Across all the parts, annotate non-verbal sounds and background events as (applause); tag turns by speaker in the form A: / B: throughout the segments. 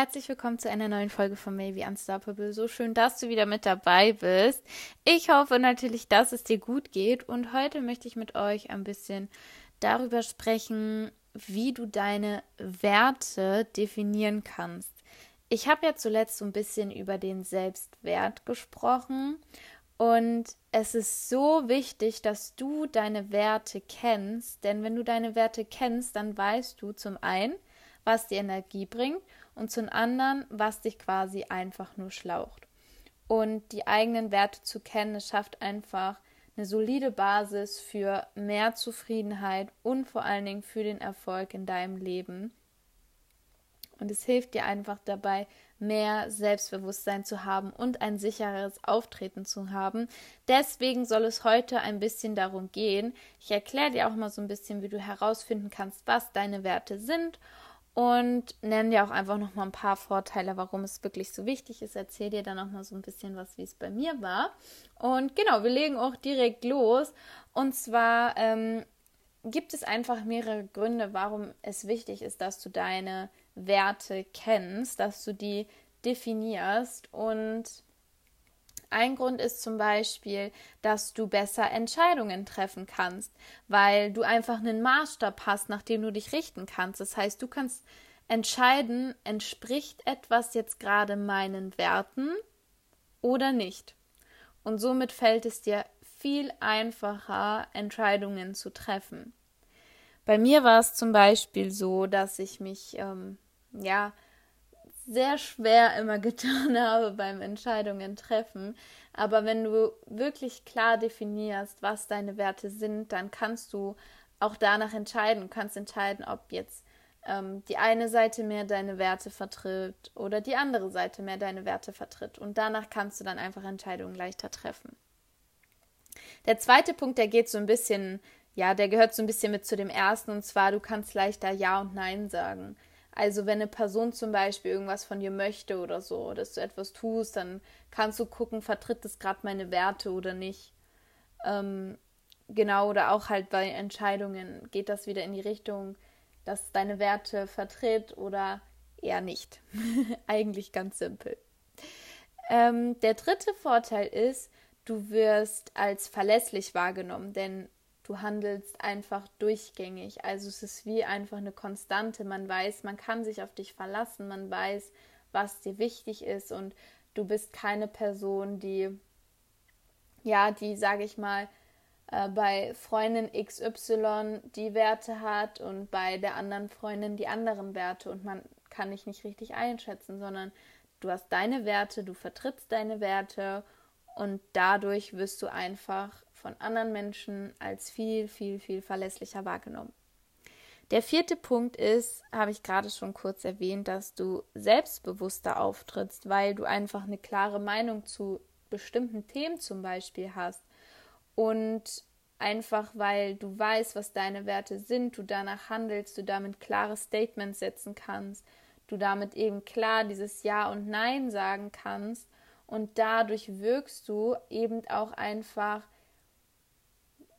A: herzlich willkommen zu einer neuen Folge von Maybe Unstoppable. So schön, dass du wieder mit dabei bist. Ich hoffe natürlich, dass es dir gut geht und heute möchte ich mit euch ein bisschen darüber sprechen, wie du deine Werte definieren kannst. Ich habe ja zuletzt so ein bisschen über den Selbstwert gesprochen und es ist so wichtig, dass du deine Werte kennst, denn wenn du deine Werte kennst, dann weißt du zum einen, was dir Energie bringt und zum anderen, was dich quasi einfach nur schlaucht. Und die eigenen Werte zu kennen, es schafft einfach eine solide Basis für mehr Zufriedenheit und vor allen Dingen für den Erfolg in deinem Leben. Und es hilft dir einfach dabei, mehr Selbstbewusstsein zu haben und ein sicheres Auftreten zu haben. Deswegen soll es heute ein bisschen darum gehen. Ich erkläre dir auch mal so ein bisschen, wie du herausfinden kannst, was deine Werte sind und nenne dir auch einfach noch mal ein paar Vorteile, warum es wirklich so wichtig ist. Erzähl dir dann noch mal so ein bisschen was, wie es bei mir war. Und genau, wir legen auch direkt los. Und zwar ähm, gibt es einfach mehrere Gründe, warum es wichtig ist, dass du deine Werte kennst, dass du die definierst und ein Grund ist zum Beispiel, dass du besser Entscheidungen treffen kannst, weil du einfach einen Maßstab hast, nach dem du dich richten kannst. Das heißt, du kannst entscheiden, entspricht etwas jetzt gerade meinen Werten oder nicht. Und somit fällt es dir viel einfacher, Entscheidungen zu treffen. Bei mir war es zum Beispiel so, dass ich mich ähm, ja sehr schwer immer (laughs) getan habe beim Entscheidungen treffen. Aber wenn du wirklich klar definierst, was deine Werte sind, dann kannst du auch danach entscheiden. Du kannst entscheiden, ob jetzt ähm, die eine Seite mehr deine Werte vertritt oder die andere Seite mehr deine Werte vertritt. Und danach kannst du dann einfach Entscheidungen leichter treffen. Der zweite Punkt, der geht so ein bisschen, ja, der gehört so ein bisschen mit zu dem ersten, und zwar, du kannst leichter Ja und Nein sagen. Also wenn eine Person zum Beispiel irgendwas von dir möchte oder so, dass du etwas tust, dann kannst du gucken, vertritt das gerade meine Werte oder nicht. Ähm, genau, oder auch halt bei Entscheidungen geht das wieder in die Richtung, dass deine Werte vertritt oder eher nicht. (laughs) Eigentlich ganz simpel. Ähm, der dritte Vorteil ist, du wirst als verlässlich wahrgenommen, denn du handelst einfach durchgängig. Also es ist wie einfach eine Konstante. Man weiß, man kann sich auf dich verlassen, man weiß, was dir wichtig ist und du bist keine Person, die, ja, die, sage ich mal, äh, bei Freundin XY die Werte hat und bei der anderen Freundin die anderen Werte und man kann dich nicht richtig einschätzen, sondern du hast deine Werte, du vertrittst deine Werte und dadurch wirst du einfach von anderen Menschen als viel, viel, viel verlässlicher wahrgenommen. Der vierte Punkt ist, habe ich gerade schon kurz erwähnt, dass du selbstbewusster auftrittst, weil du einfach eine klare Meinung zu bestimmten Themen zum Beispiel hast und einfach weil du weißt, was deine Werte sind, du danach handelst, du damit klare Statements setzen kannst, du damit eben klar dieses Ja und Nein sagen kannst und dadurch wirkst du eben auch einfach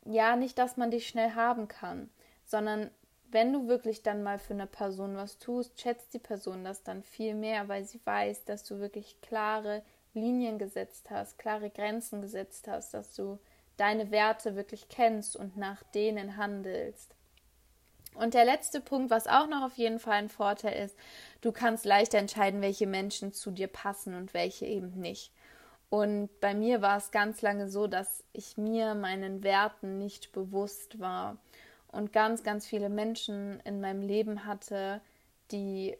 A: ja, nicht, dass man dich schnell haben kann, sondern wenn du wirklich dann mal für eine Person was tust, schätzt die Person das dann viel mehr, weil sie weiß, dass du wirklich klare Linien gesetzt hast, klare Grenzen gesetzt hast, dass du deine Werte wirklich kennst und nach denen handelst. Und der letzte Punkt, was auch noch auf jeden Fall ein Vorteil ist, du kannst leichter entscheiden, welche Menschen zu dir passen und welche eben nicht. Und bei mir war es ganz lange so, dass ich mir meinen Werten nicht bewusst war und ganz, ganz viele Menschen in meinem Leben hatte, die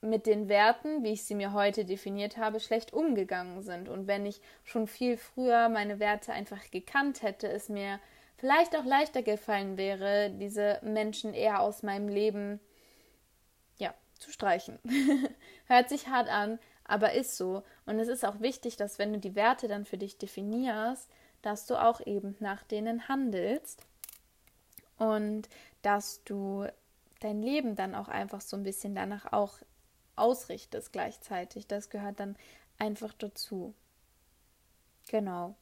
A: mit den Werten, wie ich sie mir heute definiert habe, schlecht umgegangen sind. Und wenn ich schon viel früher meine Werte einfach gekannt hätte, es mir vielleicht auch leichter gefallen wäre, diese Menschen eher aus meinem Leben ja, zu streichen. (laughs) Hört sich hart an, aber ist so. Und es ist auch wichtig, dass wenn du die Werte dann für dich definierst, dass du auch eben nach denen handelst und dass du dein Leben dann auch einfach so ein bisschen danach auch ausrichtest gleichzeitig. Das gehört dann einfach dazu. Genau.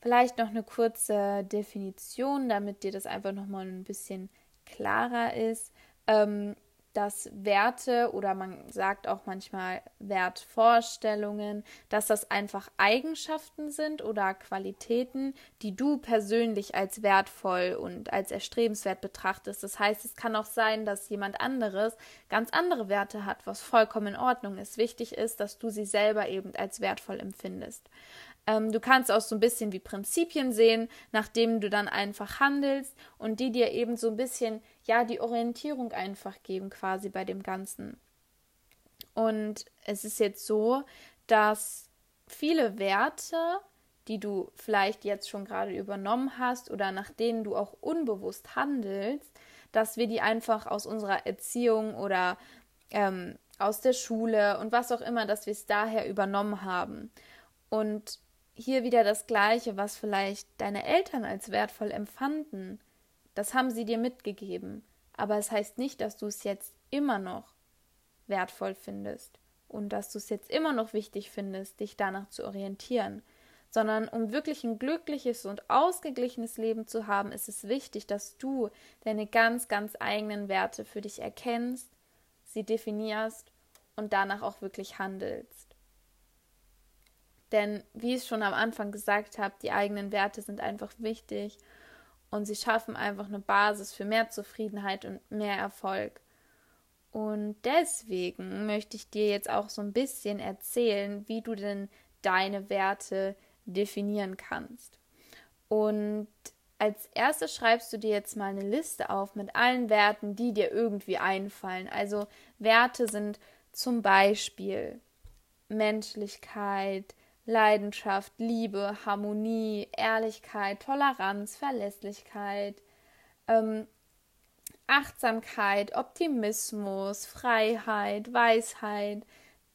A: Vielleicht noch eine kurze Definition, damit dir das einfach nochmal ein bisschen klarer ist. Ähm, dass Werte oder man sagt auch manchmal Wertvorstellungen, dass das einfach Eigenschaften sind oder Qualitäten, die du persönlich als wertvoll und als erstrebenswert betrachtest. Das heißt, es kann auch sein, dass jemand anderes ganz andere Werte hat, was vollkommen in Ordnung ist. Wichtig ist, dass du sie selber eben als wertvoll empfindest. Ähm, du kannst auch so ein bisschen wie Prinzipien sehen, nachdem du dann einfach handelst und die dir eben so ein bisschen, ja, die Orientierung einfach geben quasi bei dem Ganzen. Und es ist jetzt so, dass viele Werte, die du vielleicht jetzt schon gerade übernommen hast oder nach denen du auch unbewusst handelst, dass wir die einfach aus unserer Erziehung oder ähm, aus der Schule und was auch immer, dass wir es daher übernommen haben. Und hier wieder das Gleiche, was vielleicht deine Eltern als wertvoll empfanden. Das haben sie dir mitgegeben. Aber es heißt nicht, dass du es jetzt immer noch wertvoll findest und dass du es jetzt immer noch wichtig findest, dich danach zu orientieren. Sondern um wirklich ein glückliches und ausgeglichenes Leben zu haben, ist es wichtig, dass du deine ganz, ganz eigenen Werte für dich erkennst, sie definierst und danach auch wirklich handelst. Denn wie ich schon am Anfang gesagt habe, die eigenen Werte sind einfach wichtig und sie schaffen einfach eine Basis für mehr Zufriedenheit und mehr Erfolg. Und deswegen möchte ich dir jetzt auch so ein bisschen erzählen, wie du denn deine Werte definieren kannst. Und als erstes schreibst du dir jetzt mal eine Liste auf mit allen Werten, die dir irgendwie einfallen. Also Werte sind zum Beispiel Menschlichkeit, Leidenschaft, Liebe, Harmonie, Ehrlichkeit, Toleranz, Verlässlichkeit, ähm, Achtsamkeit, Optimismus, Freiheit, Weisheit.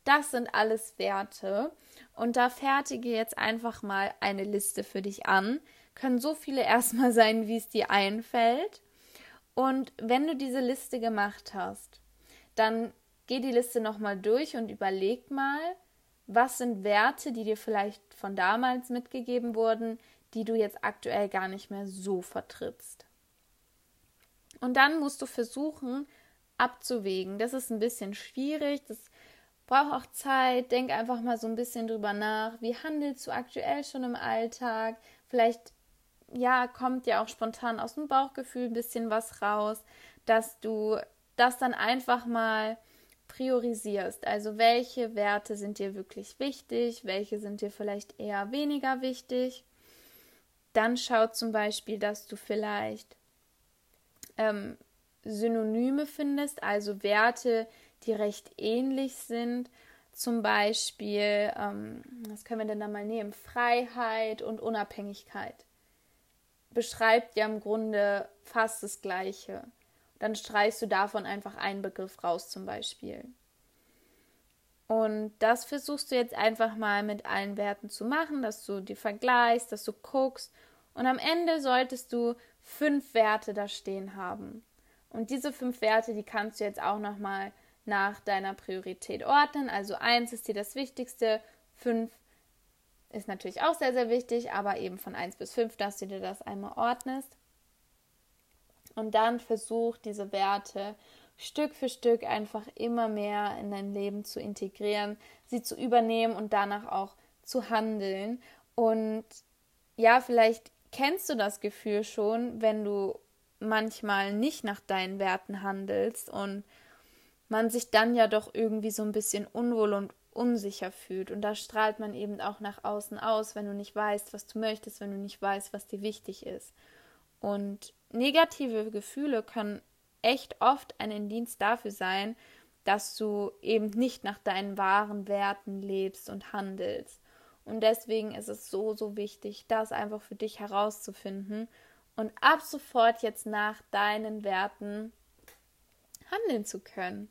A: Das sind alles Werte. Und da fertige jetzt einfach mal eine Liste für dich an. Können so viele (laughs) erstmal sein, wie es dir einfällt. Und wenn du diese Liste gemacht hast, dann geh die Liste nochmal durch und überleg mal, was sind Werte, die dir vielleicht von damals mitgegeben wurden, die du jetzt aktuell gar nicht mehr so vertrittst. Und dann musst du versuchen abzuwägen. Das ist ein bisschen schwierig, das braucht auch Zeit. Denk einfach mal so ein bisschen drüber nach. Wie handelst du aktuell schon im Alltag? Vielleicht ja, kommt ja auch spontan aus dem Bauchgefühl ein bisschen was raus, dass du das dann einfach mal priorisierst. Also welche Werte sind dir wirklich wichtig, welche sind dir vielleicht eher weniger wichtig. Dann schau zum Beispiel, dass du vielleicht ähm, Synonyme findest, also Werte, die recht ähnlich sind. Zum Beispiel, ähm, was können wir denn da mal nehmen? Freiheit und Unabhängigkeit. Beschreibt ja im Grunde fast das Gleiche dann streichst du davon einfach einen Begriff raus zum Beispiel. Und das versuchst du jetzt einfach mal mit allen Werten zu machen, dass du die vergleichst, dass du guckst. Und am Ende solltest du fünf Werte da stehen haben. Und diese fünf Werte, die kannst du jetzt auch nochmal nach deiner Priorität ordnen. Also eins ist dir das Wichtigste, fünf ist natürlich auch sehr, sehr wichtig, aber eben von eins bis fünf, dass du dir das einmal ordnest und dann versuch diese Werte Stück für Stück einfach immer mehr in dein Leben zu integrieren, sie zu übernehmen und danach auch zu handeln. Und ja, vielleicht kennst du das Gefühl schon, wenn du manchmal nicht nach deinen Werten handelst und man sich dann ja doch irgendwie so ein bisschen unwohl und unsicher fühlt. Und da strahlt man eben auch nach außen aus, wenn du nicht weißt, was du möchtest, wenn du nicht weißt, was dir wichtig ist. Und negative Gefühle können echt oft ein Indienst dafür sein, dass du eben nicht nach deinen wahren Werten lebst und handelst. Und deswegen ist es so, so wichtig, das einfach für dich herauszufinden und ab sofort jetzt nach deinen Werten handeln zu können.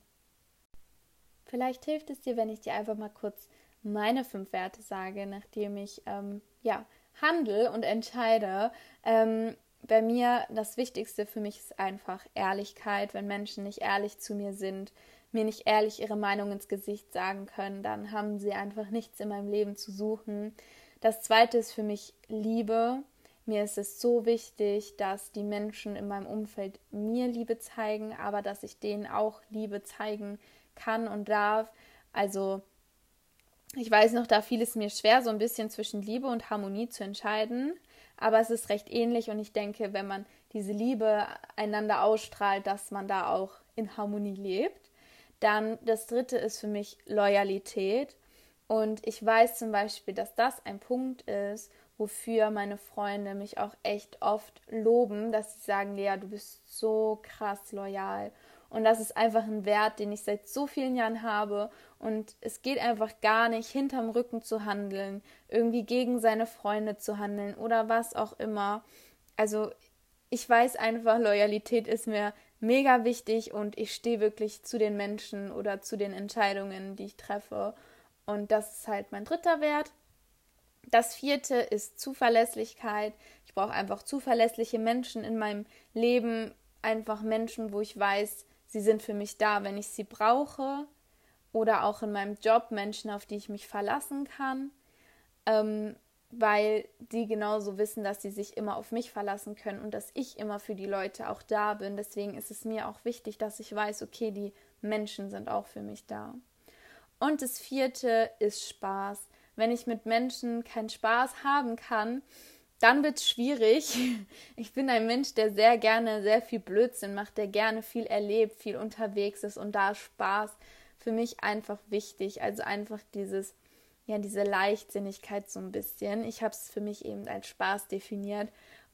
A: Vielleicht hilft es dir, wenn ich dir einfach mal kurz meine fünf Werte sage, nachdem ich ähm, ja handle und entscheide. Ähm, bei mir das Wichtigste für mich ist einfach Ehrlichkeit. Wenn Menschen nicht ehrlich zu mir sind, mir nicht ehrlich ihre Meinung ins Gesicht sagen können, dann haben sie einfach nichts in meinem Leben zu suchen. Das zweite ist für mich Liebe. mir ist es so wichtig, dass die Menschen in meinem Umfeld mir Liebe zeigen, aber dass ich denen auch Liebe zeigen kann und darf. Also ich weiß noch, da fiel es mir schwer, so ein bisschen zwischen Liebe und Harmonie zu entscheiden. Aber es ist recht ähnlich und ich denke, wenn man diese Liebe einander ausstrahlt, dass man da auch in Harmonie lebt. Dann das dritte ist für mich Loyalität. Und ich weiß zum Beispiel, dass das ein Punkt ist, wofür meine Freunde mich auch echt oft loben, dass sie sagen, Lea, du bist so krass loyal. Und das ist einfach ein Wert, den ich seit so vielen Jahren habe. Und es geht einfach gar nicht, hinterm Rücken zu handeln, irgendwie gegen seine Freunde zu handeln oder was auch immer. Also ich weiß einfach, Loyalität ist mir mega wichtig und ich stehe wirklich zu den Menschen oder zu den Entscheidungen, die ich treffe. Und das ist halt mein dritter Wert. Das vierte ist Zuverlässigkeit. Ich brauche einfach zuverlässliche Menschen in meinem Leben, einfach Menschen, wo ich weiß, sie sind für mich da, wenn ich sie brauche. Oder auch in meinem Job Menschen, auf die ich mich verlassen kann. Ähm, weil die genauso wissen, dass sie sich immer auf mich verlassen können und dass ich immer für die Leute auch da bin. Deswegen ist es mir auch wichtig, dass ich weiß, okay, die Menschen sind auch für mich da. Und das vierte ist Spaß. Wenn ich mit Menschen keinen Spaß haben kann, dann wird es schwierig. (laughs) Ich bin ein Mensch, der sehr gerne sehr viel Blödsinn macht, der gerne viel erlebt, viel unterwegs ist und da Spaß für mich einfach wichtig. Also einfach dieses ja diese Leichtsinnigkeit so ein bisschen. Ich habe es für mich eben als Spaß definiert.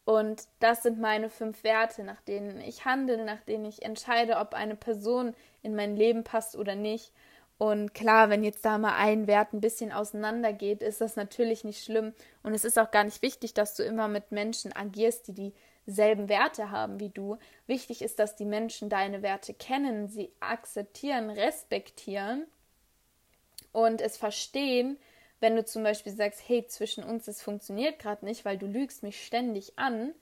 A: Und das sind meine fünf Werte, nach denen ich handle, nach denen ich entscheide, ob eine Person in mein Leben passt oder nicht. Und klar, wenn jetzt da mal ein Wert ein bisschen auseinandergeht, ist das natürlich nicht schlimm. Und es ist auch gar nicht wichtig, dass du immer mit Menschen agierst, die dieselben Werte haben wie du. Wichtig ist, dass die Menschen deine Werte kennen, sie akzeptieren, respektieren und es verstehen, wenn du zum Beispiel sagst, hey, zwischen uns, das funktioniert gerade nicht, weil du lügst mich ständig an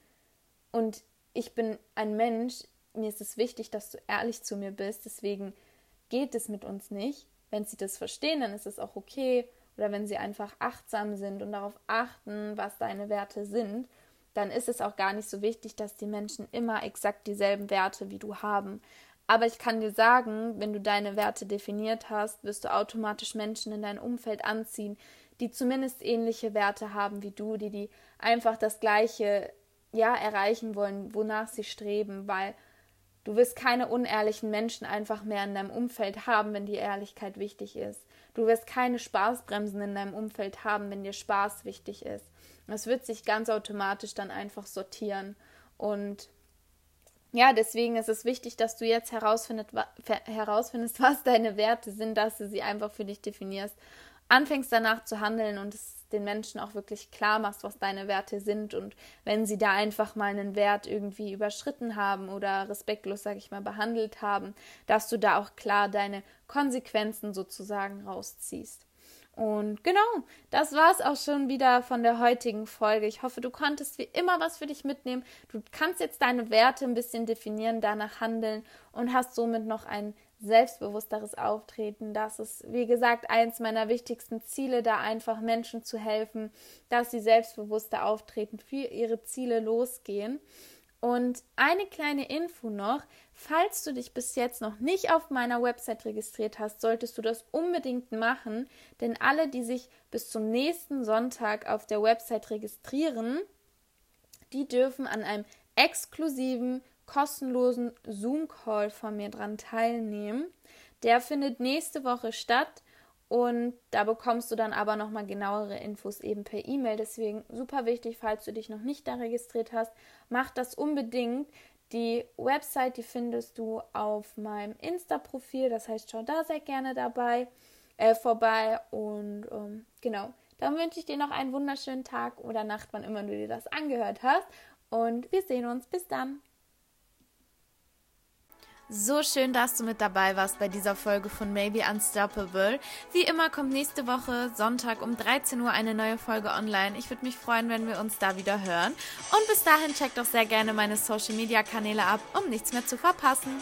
A: und ich bin ein Mensch, mir ist es wichtig, dass du ehrlich zu mir bist, deswegen geht es mit uns nicht. Wenn sie das verstehen, dann ist es auch okay. Oder wenn sie einfach achtsam sind und darauf achten, was deine Werte sind, dann ist es auch gar nicht so wichtig, dass die Menschen immer exakt dieselben Werte wie du haben. Aber ich kann dir sagen, wenn du deine Werte definiert hast, wirst du automatisch Menschen in dein Umfeld anziehen, die zumindest ähnliche Werte haben wie du, die die einfach das gleiche ja erreichen wollen, wonach sie streben, weil du wirst keine unehrlichen Menschen einfach mehr in deinem Umfeld haben, wenn dir Ehrlichkeit wichtig ist. Du wirst keine Spaßbremsen in deinem Umfeld haben, wenn dir Spaß wichtig ist. Es wird sich ganz automatisch dann einfach sortieren und ja, deswegen ist es wichtig, dass du jetzt herausfindest, (laughs) was deine Werte sind, dass du sie einfach für dich definierst, anfängst danach zu handeln und es den Menschen auch wirklich klar machst, was deine Werte sind und wenn sie da einfach mal einen Wert irgendwie überschritten haben oder respektlos, sage ich mal, behandelt haben, dass du da auch klar deine Konsequenzen sozusagen rausziehst. Und genau, das war es auch schon wieder von der heutigen Folge. Ich hoffe, du konntest wie immer was für dich mitnehmen. Du kannst jetzt deine Werte ein bisschen definieren, danach handeln und hast somit noch ein selbstbewussteres Auftreten. Das ist, wie gesagt, eins meiner wichtigsten Ziele, da einfach Menschen zu helfen, dass sie selbstbewusster auftreten, für ihre Ziele losgehen. Und eine kleine Info noch, falls du dich bis jetzt noch nicht auf meiner Website registriert hast, solltest du das unbedingt machen, denn alle, die sich bis zum nächsten Sonntag auf der Website registrieren, die dürfen an einem exklusiven, kostenlosen Zoom-Call von mir dran teilnehmen. Der findet nächste Woche statt und da bekommst du dann aber nochmal genauere Infos eben per E-Mail. Deswegen super wichtig, falls du dich noch nicht da registriert hast, mach das unbedingt. Die Website, die findest du auf meinem Insta-Profil. Das heißt, schau da sehr gerne dabei äh, vorbei. Und ähm, genau, dann wünsche ich dir noch einen wunderschönen Tag oder Nacht, wann immer du dir das angehört hast. Und wir sehen uns. Bis dann. So schön, dass du mit dabei warst bei dieser Folge von Maybe Unstoppable. Wie immer kommt nächste Woche Sonntag um 13 Uhr eine neue Folge online. Ich würde mich freuen, wenn wir uns da wieder hören. Und bis dahin checkt doch sehr gerne meine Social Media Kanäle ab, um nichts mehr zu verpassen.